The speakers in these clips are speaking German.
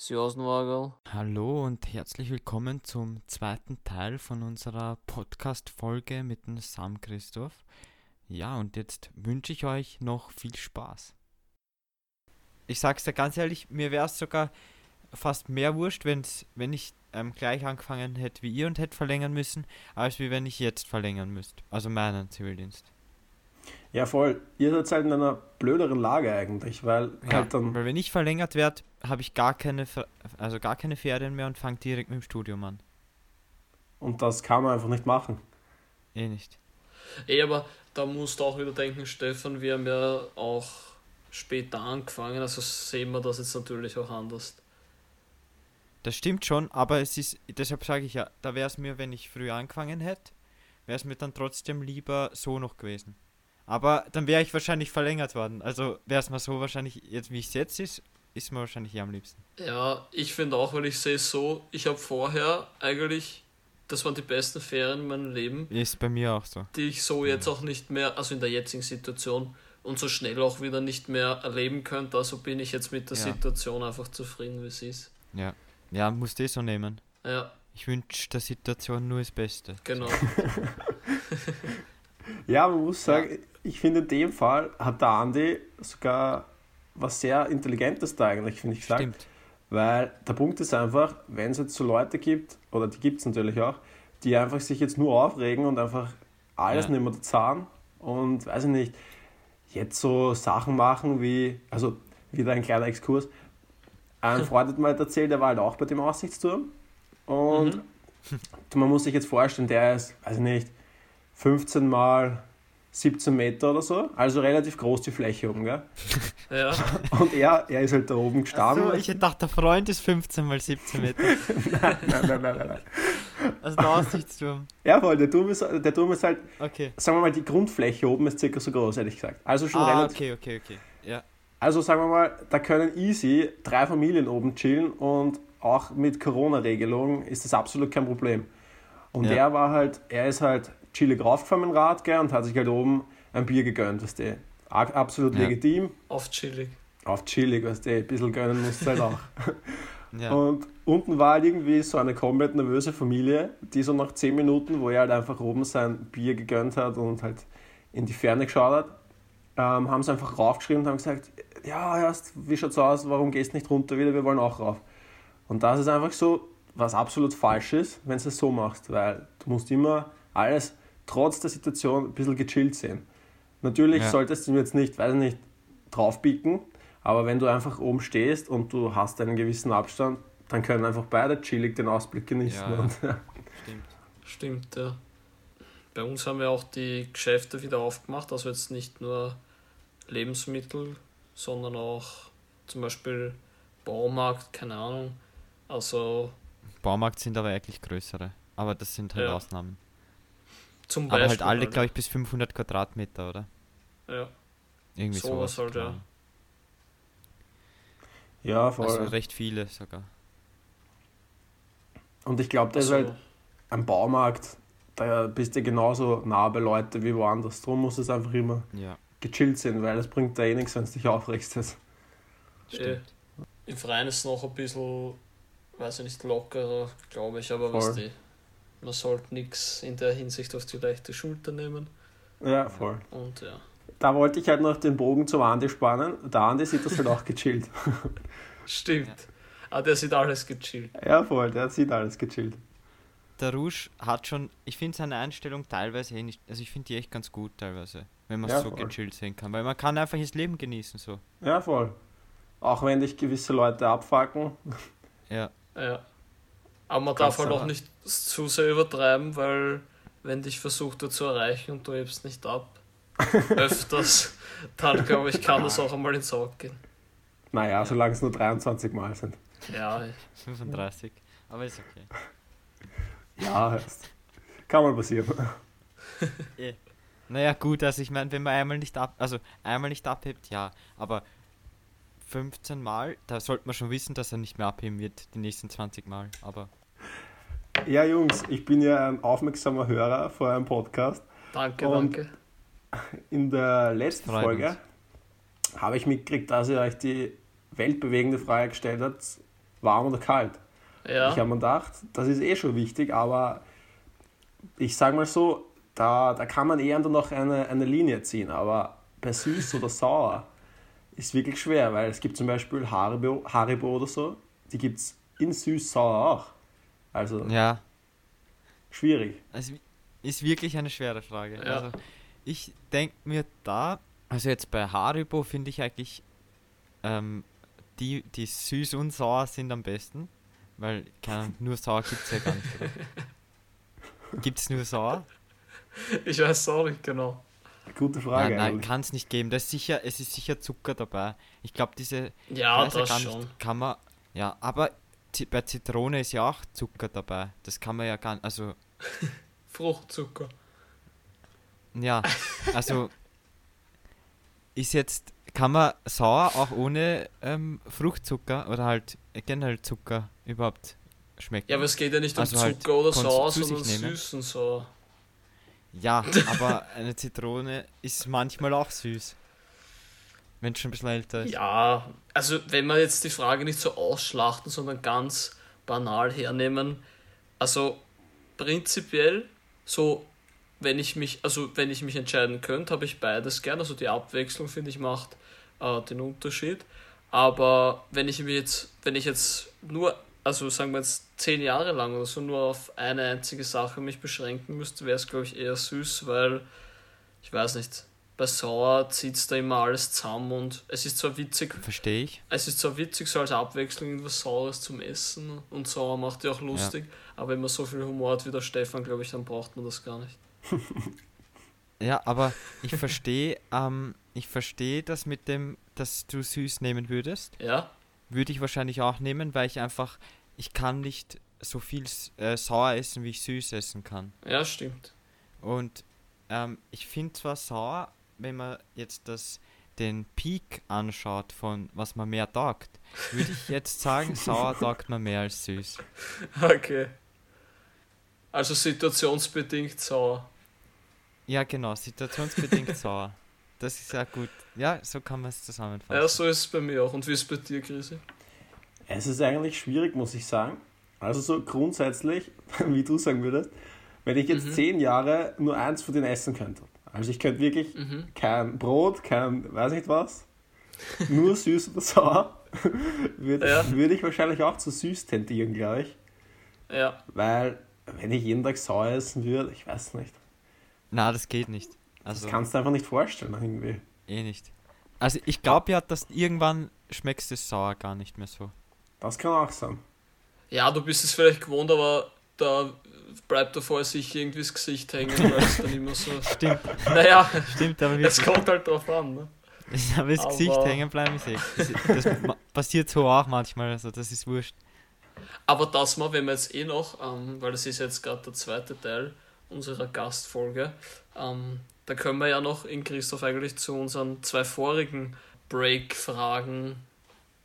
Servus, Hallo und herzlich willkommen zum zweiten Teil von unserer Podcast-Folge mit dem Sam Christoph. Ja, und jetzt wünsche ich euch noch viel Spaß. Ich sag's dir ganz ehrlich, mir wäre es sogar fast mehr wurscht, wenn's, wenn ich ähm, gleich angefangen hätte wie ihr und hätte verlängern müssen, als wie wenn ich jetzt verlängern müsste. Also meinen Zivildienst. Ja, voll. Ihr seid halt in einer blöderen Lage eigentlich, weil ja, halt dann. Weil wenn ich verlängert werde, habe ich gar keine, also gar keine Ferien mehr und fange direkt mit dem Studium an. Und das kann man einfach nicht machen. Eh nicht. Eh, aber da musst du auch wieder denken, Stefan, wir haben ja auch später angefangen, also sehen wir das jetzt natürlich auch anders. Das stimmt schon, aber es ist, deshalb sage ich ja, da wäre es mir, wenn ich früher angefangen hätte, wäre es mir dann trotzdem lieber so noch gewesen. Aber dann wäre ich wahrscheinlich verlängert worden. Also wäre es mal so wahrscheinlich, jetzt wie es jetzt ist, ist mir wahrscheinlich eher am liebsten. Ja, ich finde auch, weil ich sehe es so, ich habe vorher eigentlich, das waren die besten Ferien in meinem Leben. Ist bei mir auch so. Die ich so jetzt auch nicht mehr, also in der jetzigen Situation und so schnell auch wieder nicht mehr erleben könnte. Also bin ich jetzt mit der ja. Situation einfach zufrieden, wie sie ist. Ja, ja, musst du eh so nehmen. Ja. Ich wünsche der Situation nur das Beste. Genau. ja, man muss sagen, ja ich finde, in dem Fall hat der Andi sogar was sehr Intelligentes da eigentlich, finde ich gesagt. Stimmt. Weil der Punkt ist einfach, wenn es jetzt so Leute gibt, oder die gibt es natürlich auch, die einfach sich jetzt nur aufregen und einfach alles ja. nicht mehr zahlen und weiß ich nicht, jetzt so Sachen machen wie, also wieder ein kleiner Exkurs. Ein Freund hat mir halt erzählt, der war halt auch bei dem Aussichtsturm und mhm. man muss sich jetzt vorstellen, der ist, weiß ich nicht, 15 mal 17 Meter oder so, also relativ groß die Fläche oben, gell? Ja. Und er, er ist halt da oben gestanden. So, ich dachte, der Freund ist 15 mal 17 Meter. nein, nein, nein, nein, nein. Also der Aussichtsturm. Ja, voll, der Turm ist, der Turm ist halt, okay. sagen wir mal, die Grundfläche oben ist circa so groß, hätte ich gesagt. Also schon ah, relativ. okay, okay, okay. Ja. Also sagen wir mal, da können easy drei Familien oben chillen und auch mit Corona-Regelungen ist das absolut kein Problem. Und ja. er war halt, er ist halt chillig raufgefahren mit dem Rad gell, und hat sich halt oben ein Bier gegönnt, weißt du. Absolut ja. legitim. Auf chillig. Auf chillig, weißt du, ein bisschen gönnen musst du halt auch. ja. Und unten war halt irgendwie so eine komplett nervöse Familie, die so nach 10 Minuten, wo er halt einfach oben sein Bier gegönnt hat und halt in die Ferne geschaut hat, ähm, haben sie einfach raufgeschrieben und haben gesagt, ja, erst, wie schaut's aus, warum gehst du nicht runter wieder, wir wollen auch rauf. Und das ist einfach so, was absolut falsch ist, wenn du es so machst, weil du musst immer alles trotz der Situation ein bisschen gechillt sehen. Natürlich ja. solltest du jetzt nicht, weiß nicht, draufbicken, aber wenn du einfach oben stehst und du hast einen gewissen Abstand, dann können einfach beide chillig den Ausblick genießen. Ja, und, ja. Stimmt. Stimmt, ja. Bei uns haben wir auch die Geschäfte wieder aufgemacht, also jetzt nicht nur Lebensmittel, sondern auch zum Beispiel Baumarkt, keine Ahnung. Also. Baumarkt sind aber eigentlich größere, aber das sind halt ja. Ausnahmen. Zum Beispiel. Aber halt alle, glaube ich, bis 500 Quadratmeter, oder? Ja. Irgendwie so sowas. Halt, ja. Ja, voll. Also recht viele sogar. Und ich glaube, da ist halt am Baumarkt, da bist du genauso nah bei Leuten wie woanders. Darum muss es einfach immer ja. gechillt sein, weil es bringt da eh nichts, wenn du dich aufregst. Stimmt. Äh, Im Freien ist es noch ein bisschen, weiß ich nicht, lockerer, glaube ich, aber was die man sollte nichts in der Hinsicht auf die leichte Schulter nehmen. Ja, voll. Und ja. Da wollte ich halt noch den Bogen zum Andi spannen. Der Andi sieht das halt auch gechillt. Stimmt. Ja. Ah, der sieht alles gechillt. Ja, voll, der sieht alles gechillt. Der Rouge hat schon, ich finde seine Einstellung teilweise eh nicht, also ich finde die echt ganz gut teilweise, wenn man ja, so voll. gechillt sehen kann, weil man kann einfach das Leben genießen so. Ja, voll. Auch wenn dich gewisse Leute abfacken. Ja. Ja. Aber man darf halt auch nicht zu sehr übertreiben, weil wenn dich versucht er zu erreichen und du hebst nicht ab, öfters, dann glaube ich, kann das auch einmal ins Auge gehen. Naja, solange es nur 23 Mal sind. Ja. 35, aber ist okay. Ja. Kann mal passieren. yeah. Naja, gut, also ich meine, wenn man einmal nicht ab, also einmal nicht abhebt, ja, aber 15 Mal, da sollte man schon wissen, dass er nicht mehr abheben wird, die nächsten 20 Mal, aber. Ja, Jungs, ich bin ja ein aufmerksamer Hörer vor einem Podcast. Danke, danke. In der letzten Freut Folge habe ich mitgekriegt, dass ihr euch die weltbewegende Frage gestellt habt, warm oder kalt. Ja. Ich habe mir gedacht, das ist eh schon wichtig, aber ich sage mal so, da, da kann man eher noch eine, eine Linie ziehen, aber bei süß oder sauer ist wirklich schwer, weil es gibt zum Beispiel Haribo, Haribo oder so, die gibt es in süß-sauer auch. Also Ja, schwierig. es ist wirklich eine schwere Frage. Ja. Also ich denke mir da, also jetzt bei Haribo finde ich eigentlich ähm, die, die süß und sauer sind am besten, weil keine Ahnung, nur sauer gibt es ja gar nicht? Gibt es nur sauer? Ich weiß auch nicht genau. Gute Frage. nein, nein, kann es nicht geben. Das ist sicher, es ist sicher Zucker dabei. Ich glaube, diese Ja, das schon. kann man, ja, aber bei Zitrone ist ja auch Zucker dabei. Das kann man ja gar nicht, also, Fruchtzucker. ja, also, ist jetzt, kann man sauer auch ohne ähm, Fruchtzucker oder halt generell Zucker überhaupt schmecken? Ja, aber es geht ja nicht um Also halt Zucker oder konnt's Sauer, sondern nehmen. süß und Sauer. Ja, aber eine Zitrone ist manchmal auch süß. Wenn schon ein bisschen älter ist. Ja, also wenn wir jetzt die Frage nicht so ausschlachten, sondern ganz banal hernehmen, also prinzipiell so, wenn ich mich, also wenn ich mich entscheiden könnte, habe ich beides gern. Also die Abwechslung finde ich macht äh, den Unterschied. Aber wenn ich mir jetzt, wenn ich jetzt nur, also sagen wir jetzt zehn Jahre lang oder so nur auf eine einzige Sache mich beschränken müsste, wäre es glaube ich eher süß, weil ich weiß nicht, bei Sauer zieht es da immer alles zusammen und es ist zwar witzig, Verstehe ich. es ist zwar witzig, so als Abwechslung irgendwas Saures zum Essen und sauer macht ja auch lustig, aber wenn man so viel Humor hat wie der Stefan, glaube ich, dann braucht man das gar nicht. Ja, aber ich verstehe, ähm, ich verstehe das mit dem, dass du süß nehmen würdest. Ja? Würde ich wahrscheinlich auch nehmen, weil ich einfach, ich kann nicht so viel äh, sauer essen, wie ich süß essen kann. Ja, stimmt. Und ähm, ich finde zwar sauer, wenn man jetzt das, den Peak anschaut von was man mehr taugt, würde ich jetzt sagen, sauer taugt man mehr als süß. Okay. Also situationsbedingt sauer. Ja, genau, situationsbedingt sauer. Das ist ja gut. Ja, so kann man es zusammenfassen. Ja, so ist es bei mir auch. Und wie ist es bei dir, Krisi? Es ist eigentlich schwierig, muss ich sagen. Also so grundsätzlich, wie du sagen würdest, wenn ich jetzt Mhm. zehn Jahre nur eins von denen essen könnte. Also ich könnte wirklich Mhm. kein Brot, kein weiß nicht was, nur süß oder sauer, würde Ja. würde ich wahrscheinlich auch zu süß tendieren, glaube ich. Ja. Weil wenn ich jeden Tag sauer essen würde, ich weiß nicht. Na, das geht nicht. Das Also kannst du einfach nicht vorstellen irgendwie. eh nicht. Also ich glaube ja, dass irgendwann schmeckst du sauer gar nicht mehr so. Das kann auch sein. Ja, du bist es vielleicht gewohnt, aber da bleibt davor sich irgendwie das Gesicht hängen, weil es dann immer so. Stimmt, Naja, stimmt, aber es kommt halt drauf an, ne? Aber das Gesicht hängen bleiben ist eh. Das, passiert so auch manchmal, also das ist wurscht. Aber das mal, wenn wir jetzt eh noch, ähm, weil das ist jetzt gerade der zweite Teil unserer Gastfolge, ähm, da können wir ja noch in Christoph eigentlich zu unseren zwei vorigen Break-Fragen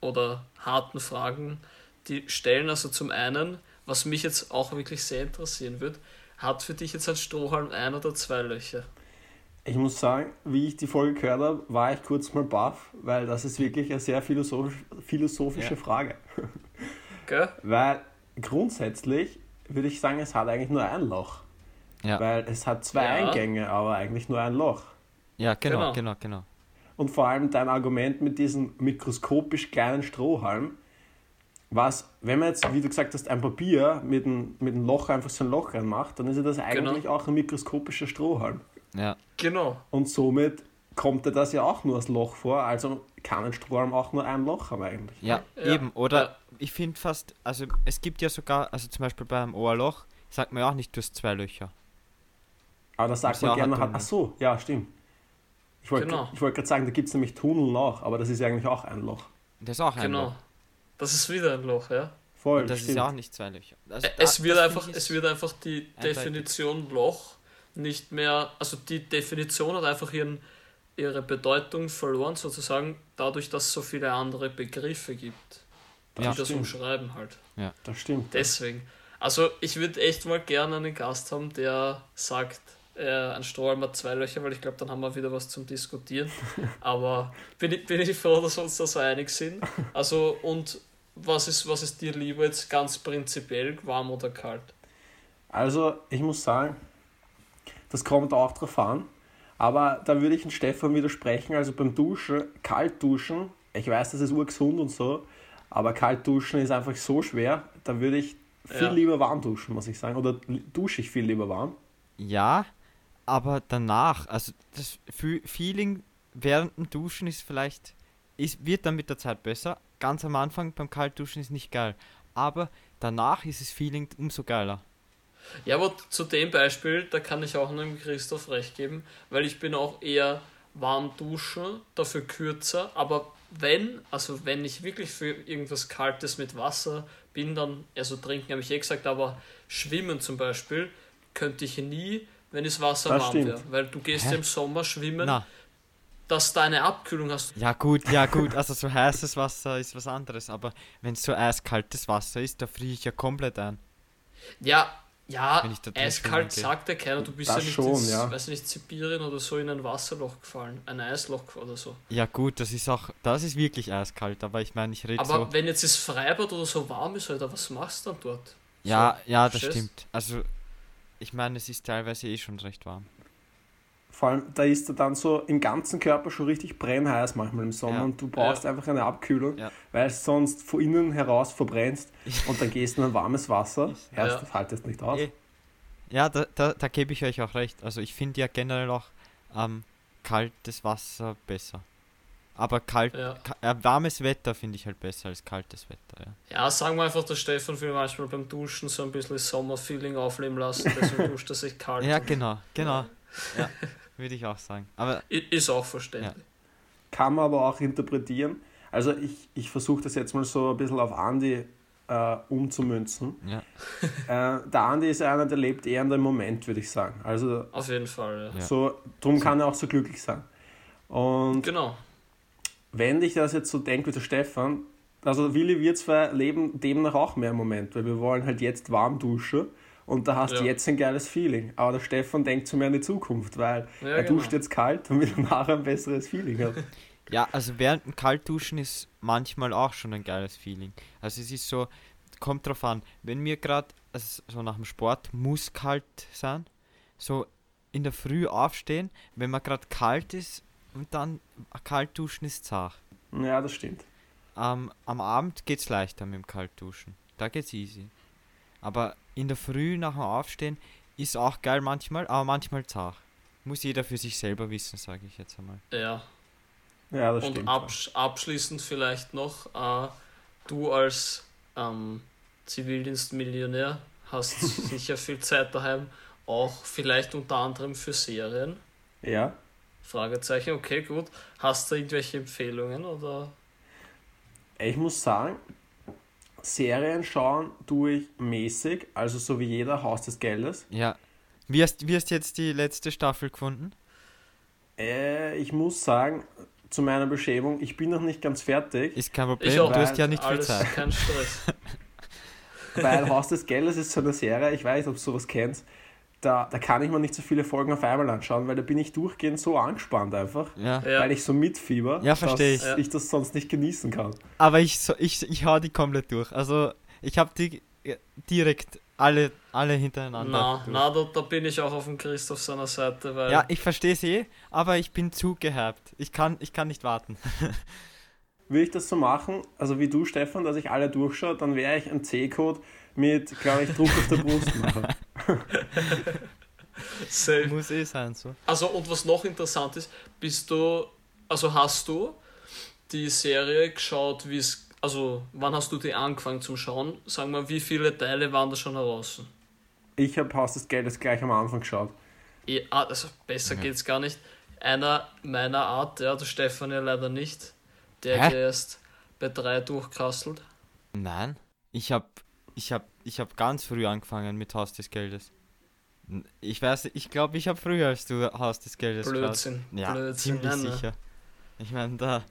oder harten Fragen, die stellen. Also zum einen, was mich jetzt auch wirklich sehr interessieren wird, hat für dich jetzt ein Strohhalm ein oder zwei Löcher? Ich muss sagen, wie ich die Folge gehört habe, war ich kurz mal baff, weil das ist wirklich eine sehr philosophisch, philosophische Ja. Frage. Gell? Weil grundsätzlich würde ich sagen, es hat eigentlich nur ein Loch. Ja, Weil es hat zwei Ja. Eingänge, aber eigentlich nur ein Loch. ja genau, Genau. genau, genau. Und vor allem dein Argument mit diesem mikroskopisch kleinen Strohhalm, was, wenn man jetzt, wie du gesagt hast, ein Papier mit einem, mit einem Loch einfach so ein Loch reinmacht, dann ist ja das eigentlich auch ein mikroskopischer Strohhalm. Ja, Genau. Und somit kommt dir das ja auch nur als Loch vor, also kann ein Strohhalm auch nur ein Loch haben eigentlich. ja, Ja, eben. Oder ja. ich finde fast, also es gibt ja sogar, also zum Beispiel beim Ohrloch, sagt man ja auch nicht, du hast zwei Löcher. Aber das sagt man ja auch gerne, hat, ach so, ja, stimmt. Ich wollte Genau. ich wollte gerade sagen, da gibt es nämlich Tunnel noch, aber das ist ja eigentlich auch ein Loch. Das ist auch ein Genau. Loch. Das ist wieder ein Loch, ja. Voll, Und das stimmt. ist ja auch nicht zwei Löcher. Also da- es, wird einfach, es wird einfach die eindeutig. Definition Loch nicht mehr, also die Definition hat einfach ihren, ihre Bedeutung verloren, sozusagen, dadurch, dass es so viele andere Begriffe gibt, die Ja, das stimmt. umschreiben halt. Das stimmt. Deswegen. Also ich würde echt mal gerne einen Gast haben, der sagt, äh, ein Strohhalm hat zwei Löcher, weil ich glaube, dann haben wir wieder was zum Diskutieren. Aber bin ich, bin ich froh, dass wir uns da so einig sind. Also und was ist, was ist dir lieber jetzt ganz prinzipiell, warm oder kalt? Also, ich muss sagen, das kommt auch drauf an. Aber da würde ich den Stefan widersprechen. Also beim Duschen, kalt duschen, ich weiß, das ist urgesund und so, aber kalt duschen ist einfach so schwer. Da würde ich viel ja. lieber warm duschen, muss ich sagen. Oder dusche ich viel lieber warm? Ja, aber danach, also das Feeling während dem Duschen ist vielleicht, ist, wird dann mit der Zeit besser. Ganz am Anfang beim Kaltduschen ist nicht geil. Aber danach ist das Feeling umso geiler. Ja, aber zu dem Beispiel, da kann ich auch einem Christoph recht geben, weil ich bin auch eher warm duschen, dafür kürzer, aber wenn, also wenn ich wirklich für irgendwas Kaltes mit Wasser bin, dann, also trinken habe ich eh gesagt, aber schwimmen zum Beispiel, könnte ich nie, wenn das Wasser das warm wäre. Weil du gehst Hä? im Sommer schwimmen, Na. Dass du eine Abkühlung hast. Ja gut, ja gut, also so heißes Wasser ist was anderes, aber wenn es so eiskaltes Wasser ist, da friere ich ja komplett ein. Ja, ja, eiskalt sagt ja keiner, du bist das ja nicht schon, ins, ja. weiß nicht, Sibirien oder so in ein Wasserloch gefallen, ein Eisloch oder so. Ja gut, das ist auch, das ist wirklich eiskalt, aber ich meine, ich rede Aber so wenn jetzt das Freibad oder so warm ist, Alter, was machst du dann dort? Ja, so, ja, das stimmt. Also, ich meine, es ist teilweise eh schon recht warm. Vor allem, da ist er dann so im ganzen Körper schon richtig brennheiß manchmal im Sommer ja. und du brauchst ja. einfach eine Abkühlung, ja. weil es sonst von innen heraus verbrennst und dann gehst du in ein warmes Wasser. Ja. Das haltest nicht aus. Eh. Ja, da, da, da gebe ich euch auch recht. Also ich finde ja generell auch ähm, kaltes Wasser besser. Aber kalt, ja. äh, warmes Wetter finde ich halt besser als kaltes Wetter. Ja. ja, sagen wir einfach, der Stefan will manchmal beim Duschen so ein bisschen Sommerfeeling aufleben lassen, deswegen duscht er sich kalt. Ja, genau, genau. Ja, würde ich auch sagen. Aber ist auch verständlich. Ja. Kann man aber auch interpretieren. Also ich, ich versuche das jetzt mal so ein bisschen auf Andi äh, umzumünzen. Ja. Äh, der Andi ist einer, der lebt eher in dem Moment, würde ich sagen. Also auf jeden Fall. Ja. So, drum kann er auch so glücklich sein. Und genau. wenn ich das jetzt so denke wie der Stefan, also Willi, wir zwei leben demnach auch mehr im Moment, weil wir wollen halt jetzt warm duschen und da hast du ja. jetzt ein geiles Feeling. Aber der Stefan denkt zu mehr in die Zukunft, weil ja, er genau. duscht jetzt kalt, damit er nachher ein besseres Feeling hat. Ja, also während dem Kaltduschen ist manchmal auch schon ein geiles Feeling. Also es ist so, kommt drauf an, wenn mir gerade, also so nach dem Sport muss kalt sein, so in der Früh aufstehen, wenn man gerade kalt ist und dann kalt duschen ist zart. Ja, das stimmt. Ähm, am Abend geht es leichter mit dem Kaltduschen. Da geht's easy. Aber in der Früh nach dem Aufstehen ist auch geil manchmal, aber manchmal zart. Muss jeder für sich selber wissen, sage ich jetzt einmal. Ja, ja, das Und stimmt. absch abschließend vielleicht noch, äh, du als ähm, Zivildienstmillionär hast sicher viel Zeit daheim, auch vielleicht unter anderem für Serien. Ja. Fragezeichen, okay, gut. Hast du irgendwelche Empfehlungen oder? Ich muss sagen, Serien schauen tue ich mäßig, also so wie jeder Haus des Geldes. Ja. Wie hast, wie hast jetzt die letzte Staffel gefunden? Äh, ich muss sagen, zu meiner Beschämung, ich bin noch nicht ganz fertig. Ist kein Problem, du hast ja nicht viel Zeit. Kein Stress. weil Haus des Geldes ist so eine Serie, ich weiß nicht, ob du sowas kennst, da, da kann ich mir nicht so viele Folgen auf einmal anschauen, weil da bin ich durchgehend so angespannt einfach, ja. weil ich so mitfieber, ja, verstehe dass ich. ich das sonst nicht genießen kann. Aber ich, so, ich, ich hau die komplett durch. Also ich habe die direkt alle, alle hintereinander. Na, na da, da, bin ich auch auf dem Christoph seiner Seite. Weil ja, ich verstehe es eh, aber ich bin zu gehabt. Ich kann, ich kann nicht warten. Würde ich das so machen, also wie du, Stefan, dass ich alle durchschaue, dann wäre ich ein C-Code mit, glaube ich, Druck auf der Brust machen. Safe. Muss eh sein, so. Also, und was noch interessant ist, bist du, also hast du die Serie geschaut, wie es also, wann hast du die angefangen zum Schauen? Sag mal, wie viele Teile waren da schon heraus? Ich habe Haus des Geldes gleich am Anfang geschaut. Ja, also besser ja. geht's gar nicht. Einer meiner Art, ja, der Stefan ja leider nicht, der Hä? erst bei drei durchkrasselt. Nein, ich habe ich hab, ich hab ganz früh angefangen mit Haus des Geldes. Ich weiß, ich glaube, ich habe früher als du Haus des Geldes Blödsinn. Geschaut. Ja, Blödsinn, ziemlich nein, sicher. Ich meine, da,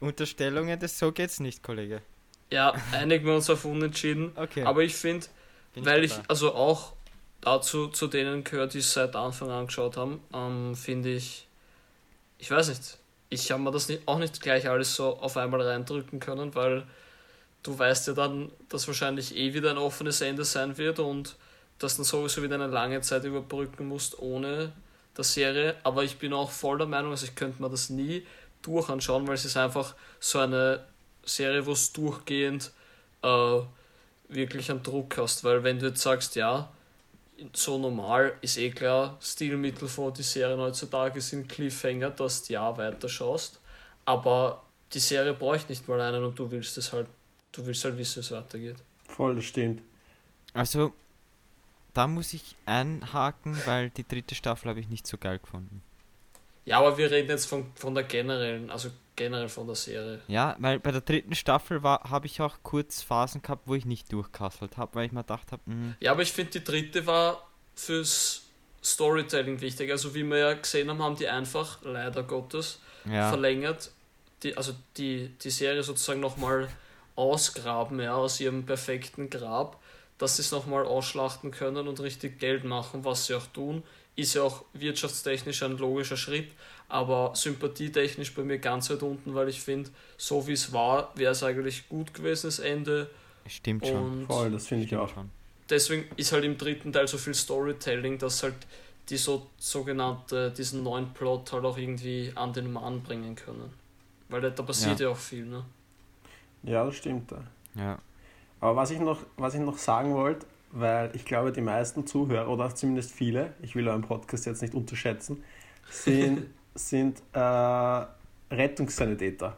Unterstellungen, das so geht's nicht, Kollege. Ja, einigen wir uns auf Unentschieden. Okay. Aber ich finde, weil ich, also auch dazu zu denen gehört, die es seit Anfang an geschaut haben, ähm, finde ich, ich weiß nicht, ich habe mir das nicht, auch nicht gleich alles so auf einmal reindrücken können, weil du weißt ja dann, dass wahrscheinlich eh wieder ein offenes Ende sein wird und dass dann sowieso wieder eine lange Zeit überbrücken musst ohne der Serie. Aber ich bin auch voll der Meinung, also ich könnte mir das nie durchanschauen, weil es ist einfach so eine Serie, wo es durchgehend äh, wirklich einen Druck hast. Weil wenn du jetzt sagst, ja, so normal ist eh klar, Stilmittel von die Serien heutzutage sind Cliffhanger, dass du ja weiter schaust. Aber die Serie bräuchte nicht mal einen und du willst es halt, du willst halt wissen, wie es weitergeht. Voll, das stimmt. Also, da muss ich einhaken, weil die dritte Staffel habe ich nicht so geil gefunden. Ja, aber wir reden jetzt von, von der generellen, also generell von der Serie. Ja, weil bei der dritten Staffel habe ich auch kurz Phasen gehabt, wo ich nicht durchkasselt habe, weil ich mir gedacht habe, hm. Ja, aber ich finde, die dritte war fürs Storytelling wichtig. Also wie wir ja gesehen haben, haben die einfach, leider Gottes, ja. verlängert, die, also die, die Serie sozusagen nochmal ausgraben, ja, aus ihrem perfekten Grab, dass sie es nochmal ausschlachten können und richtig Geld machen, was sie auch tun. Ist ja auch wirtschaftstechnisch ein logischer Schritt, aber sympathietechnisch bei mir ganz weit unten, weil ich finde, so wie es war, wäre es eigentlich gut gewesen, das Ende. Stimmt schon. Und Voll, das finde ich auch. Schon. Deswegen ist halt im dritten Teil so viel Storytelling, dass halt die so sogenannte, diesen neuen Plot halt auch irgendwie an den Mann bringen können. Weil da passiert ja, ja auch viel, ne? Ja, das stimmt. Ja. Aber was ich noch, was ich noch sagen wollte, weil ich glaube, die meisten Zuhörer, oder zumindest viele, ich will euren Podcast jetzt nicht unterschätzen, sind sind äh, Rettungssanitäter.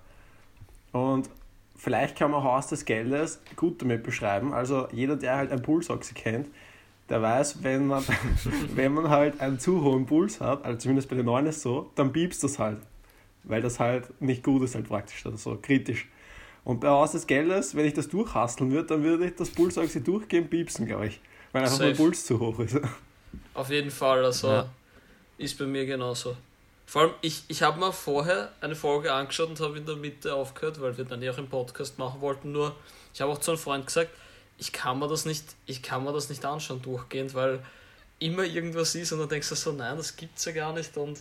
Und vielleicht kann man Haus des Geldes gut damit beschreiben. Also jeder, der halt ein Pulsoxy kennt, der weiß, wenn man, wenn man halt einen zu hohen Puls hat, also zumindest bei den Neuen ist so, dann piepst das halt. Weil das halt nicht gut ist, halt praktisch, also so kritisch. Und bei Haus des Geldes, wenn ich das durchhasteln würde, dann würde ich das Pulsoxy durchgehen piepsen, glaube ich. Weil einfach Safe. mein Puls zu hoch ist. Auf jeden Fall, also ja. ist bei mir genauso. Vor allem, ich, ich habe mir vorher eine Folge angeschaut und habe in der Mitte aufgehört, weil wir dann ja auch im Podcast machen wollten. Nur, ich habe auch zu einem Freund gesagt, ich kann mir das nicht, ich kann mir das nicht anschauen durchgehend, weil immer irgendwas ist und dann denkst du so, nein, das gibt's ja gar nicht. Und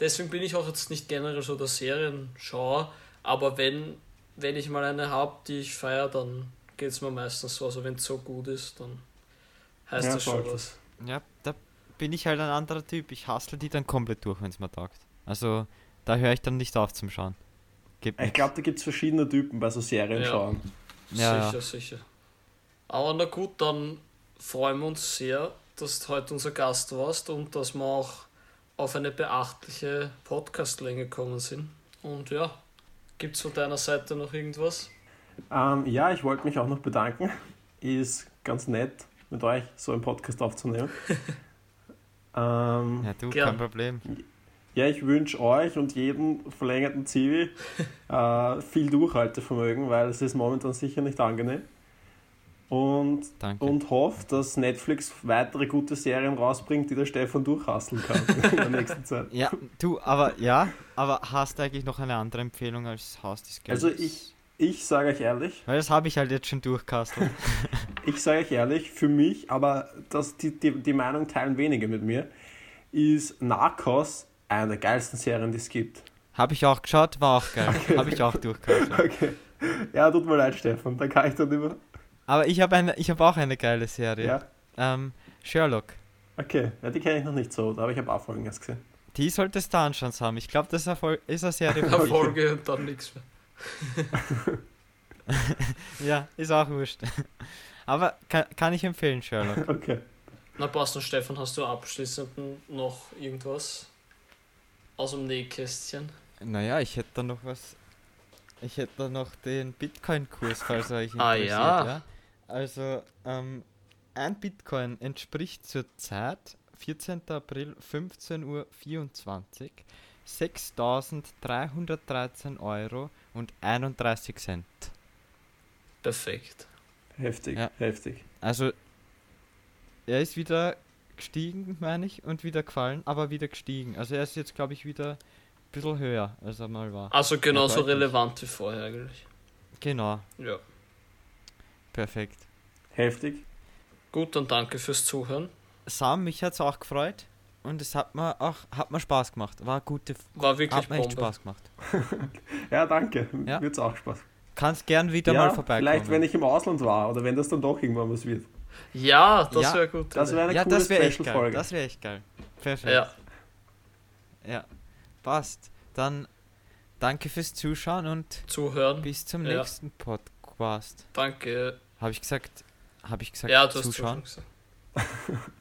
deswegen bin ich auch jetzt nicht generell so der Serienschauer, aber wenn, wenn ich mal eine habe, die ich feiere, dann geht es mir meistens so. Also wenn es so gut ist, dann heißt ja, das schon was. Ja, da bin ich halt ein anderer Typ. Ich hassle die dann komplett durch, wenn es mir taugt. Also da höre ich dann nicht auf zum Schauen. Gibt ich glaube, da gibt es verschiedene Typen bei so Serien schauen. Ja. Sicher, ja. sicher. Aber na gut, dann freuen wir uns sehr, dass du heute unser Gast warst und dass wir auch auf eine beachtliche Podcastlänge gekommen sind. Und ja, gibt es von deiner Seite noch irgendwas? Ähm, ja, ich wollte mich auch noch bedanken. Ist ganz nett, mit euch so einen Podcast aufzunehmen. ähm, ja, du, Gern. kein Problem. Ja, ich wünsche euch und jedem verlängerten Zivi äh, viel Durchhaltevermögen, weil es ist momentan sicher nicht angenehm. Und, und hoffe, dass Netflix weitere gute Serien rausbringt, die der Stefan durchhasseln kann in der nächsten Zeit. Ja, du, aber ja, aber hast du eigentlich noch eine andere Empfehlung als Haus des Geldes? Also ich, ich sage euch ehrlich. Weil das habe ich halt jetzt schon durchkastelt. ich sage euch ehrlich, für mich, aber das, die, die, die Meinung teilen wenige mit mir, ist Narcos eine der geilsten Serien, die es gibt. Habe ich auch geschaut, war auch geil. Okay. Habe ich auch durchgeschaut. Okay. Ja, tut mir leid, Stefan, da kann ich dann immer. Aber ich habe eine, ich habe auch eine geile Serie. Ja. Ähm, Sherlock. Okay, ja, die kenne ich noch nicht so, aber ich habe auch Folgen erst gesehen. Die solltest du anschauen, Sam. Ich glaube, das ist eine, Serie. Eine Folge und dann nichts mehr. ja, ist auch wurscht. Aber kann, kann ich empfehlen, Sherlock. Okay. Na passt und Stefan, hast du abschließend noch irgendwas? aus dem Nähkästchen? Naja, ich hätte da noch was. Ich hätte da noch den Bitcoin-Kurs, falls euch interessiert. ah, ja. ja. Also, ähm, ein Bitcoin entspricht zurzeit 14. April 15.24 Uhr 6.313 Euro und 31 Cent. Perfekt. Heftig, ja. heftig. Also, er ist wieder gestiegen, meine ich, und wieder gefallen, aber wieder gestiegen. Also er ist jetzt, glaube ich, wieder ein bisschen höher, als er mal war. Also genauso relevant wie vorher eigentlich. Genau. Ja. Perfekt. Heftig. Gut, dann danke fürs Zuhören. Sam, mich hat es auch gefreut und es hat mir auch hat mir Spaß gemacht. War gute War wirklich hat mir echt Spaß gemacht. ja, danke. Ja. Wird's auch Spaß. kannst gern wieder ja, mal vorbeikommen. Vielleicht, wenn ich im Ausland war oder wenn das dann doch irgendwann was wird. Ja, das Ja, wäre gut. Das wäre eine ja, coole das wäre echt geil. Special-Folge. Das wäre echt geil. Perfekt. ja, Ja, passt. Dann danke fürs Zuschauen und zuhören. bis zum Ja. nächsten Podcast. Danke. Habe ich gesagt? Habe ich gesagt? Ja, du hast Zuschauen? zuschauen gesagt.